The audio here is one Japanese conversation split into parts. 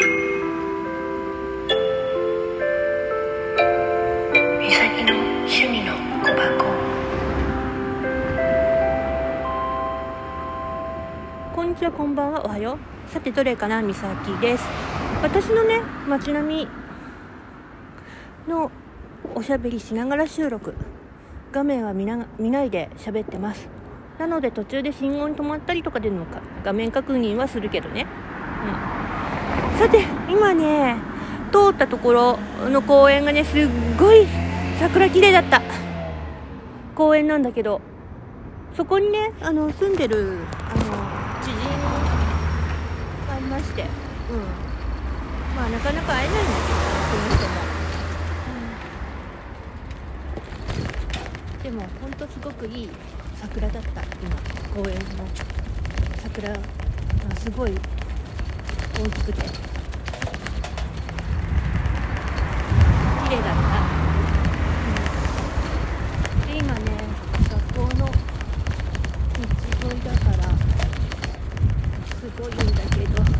こんにちは、こんばんは、おはよう。さて、どれかな、みさきです。私のね、街並みのおしゃべりしながら収録。画面は見な見ないで喋ってます。なので、途中で信号に止まったりとかでのか画面確認はするけどね。うん。さて、今ね、通ったところの公園がね、すっごい桜綺麗だった。公園なんだけど、そこにね、あの、住んでる、あの、知人がいまして、うん。まあ、なかなか会えないんだけど、その人も。うん、でも、ほんとすごくいい桜だった、今、公園の桜がすごい大きくて、麗だった。うん、で、今ね、学校の道沿いだからすごいんだけど自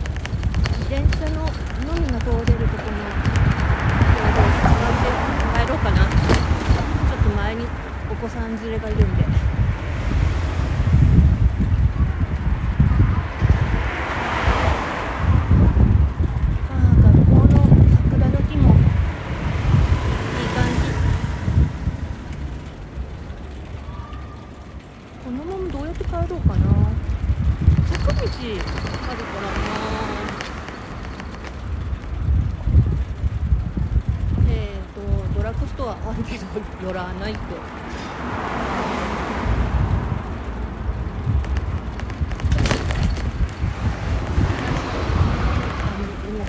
転車ののみが通れるとこもちょうど帰ろうかな。ちょっと前にお子さん連れがいるんでああ学校の桜の木もいい感じこのままどうやって帰ろうかな。坂道あるからな。えっ、とドラッグストアあるけど寄らないとあでも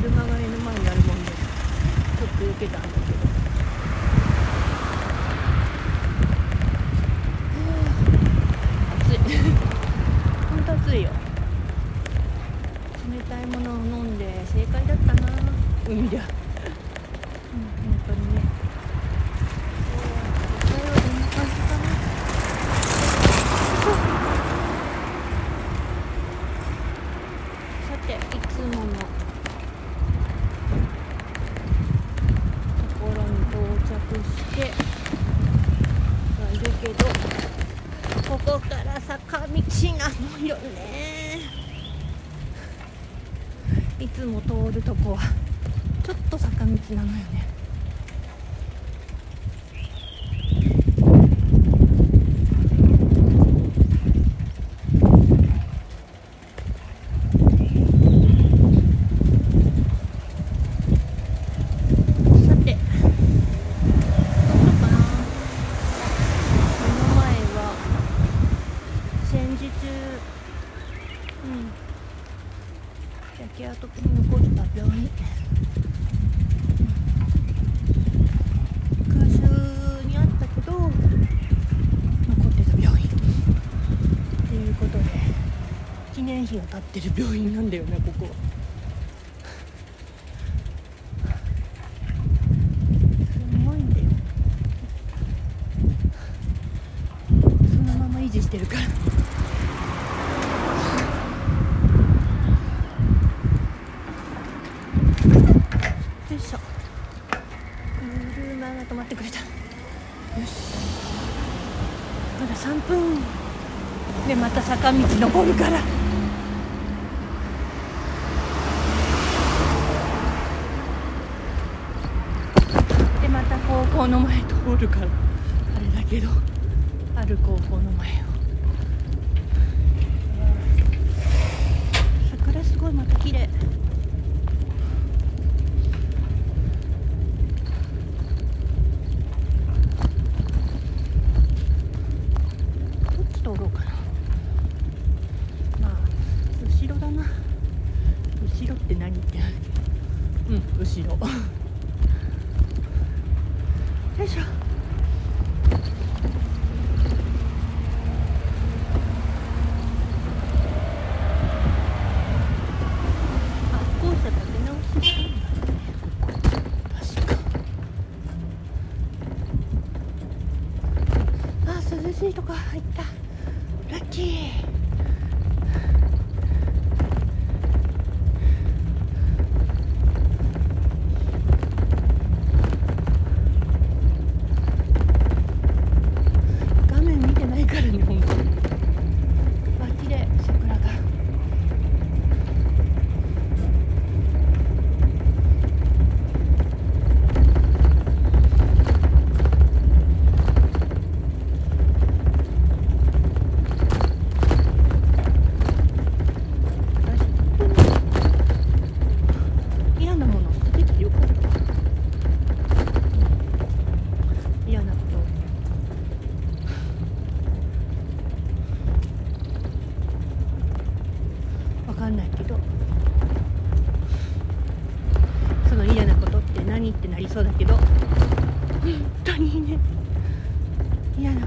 車が目の前にあるもんでちょっと避けたんだけど暑い本当暑いよ冷たいものを飲んで正解だったな海ではうん本当にねそう北海道どんな感じかなさていつものところに到着してはいるけどここから坂道なのよね。いつも通るとこはちょっと坂道なのよねさてどうしようかな目の前は戦時中うん焼け跡に残った病院空襲にあったけど残ってた病院っていうことで記念碑が立ってる病院なんだよねここ。すごいんだよ。そのまま維持してるから。よいしょ。車が止まってくれた。よし。まだ3分でまた坂道登るからでまた高校の前通るからあれだけどある高校の前を桜すごいまた綺麗かんないけど。その嫌なことって何ってなりそうだけど。本当にね。嫌な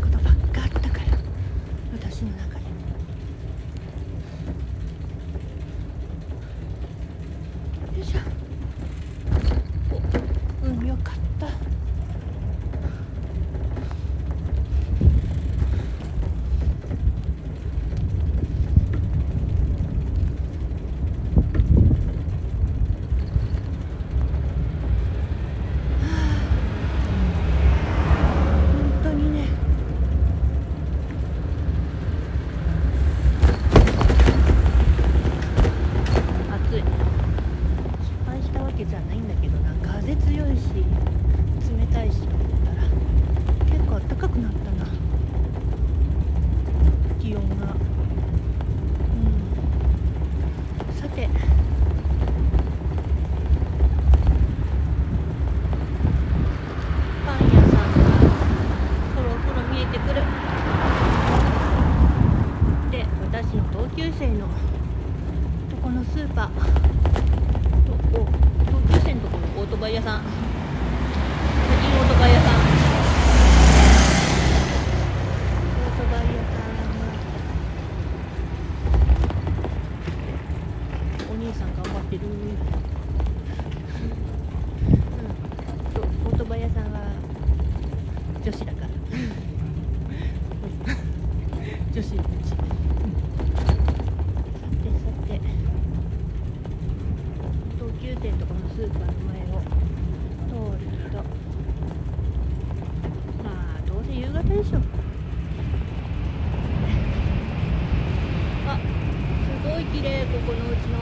うん。さて。パン屋さんがそろそろ見えてくる。で私の同級生の。とこのスーパー。とお同級生のとこのオートバイ屋さん最近オートバイ屋さんオートバイ屋さんお兄さん頑張ってるうんそうオートバイ屋さんは女子だから。女子のうち。さてさて同級生のとこのスーパーの前を通るけどまあどうせ夕方でしょ。あすごい綺麗ここのうちの。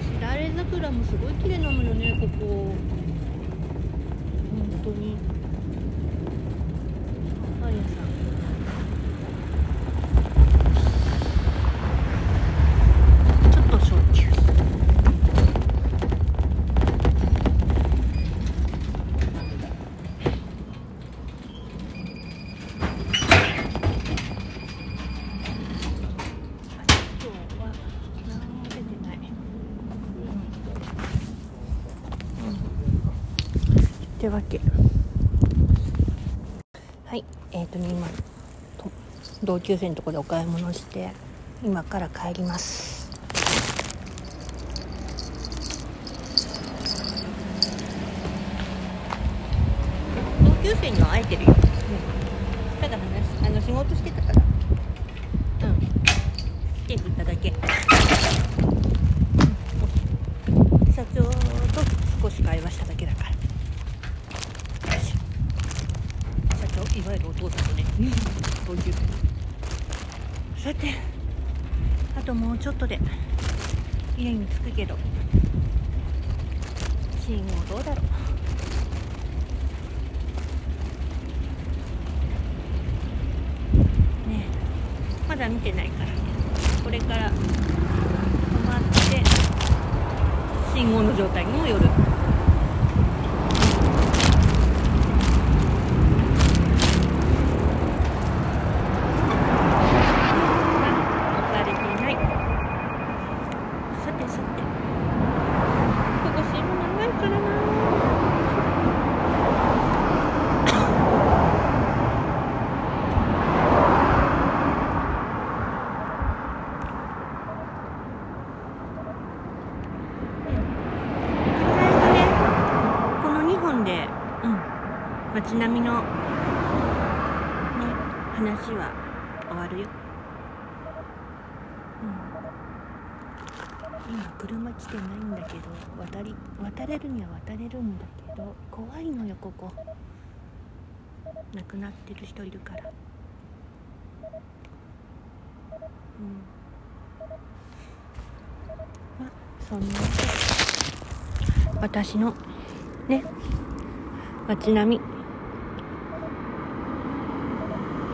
しだれ桜もすごい綺麗なのよねここ。本当にパン屋さんちょっと焼酎今日は何も出てないわけ。はいえっ、ー、とね今と同級生のところでお買い物して今から帰ります。同級生には会えてるよ、ただ話あの仕事してたからうん手振っただけ、うん社長と少し会話しただけだからよいしょ社長いわゆるお父さんとね同級生さてあ後で家に着くけど信号どうだろう。ねまだ見てないから。これから止まって信号の状態もよるされていないさてさてここ信号長いからなとりあえずねこの2本で、うん、街並みのね話は終わるよ、うん、今車来てないんだけど渡り渡れるには渡れるんだけど怖いのよここ。亡くなってる人いるから。うん。まあそんな私のね街並み。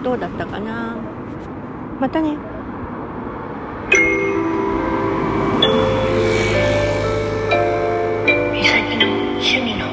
どうだったかな。またね。みさきの趣味の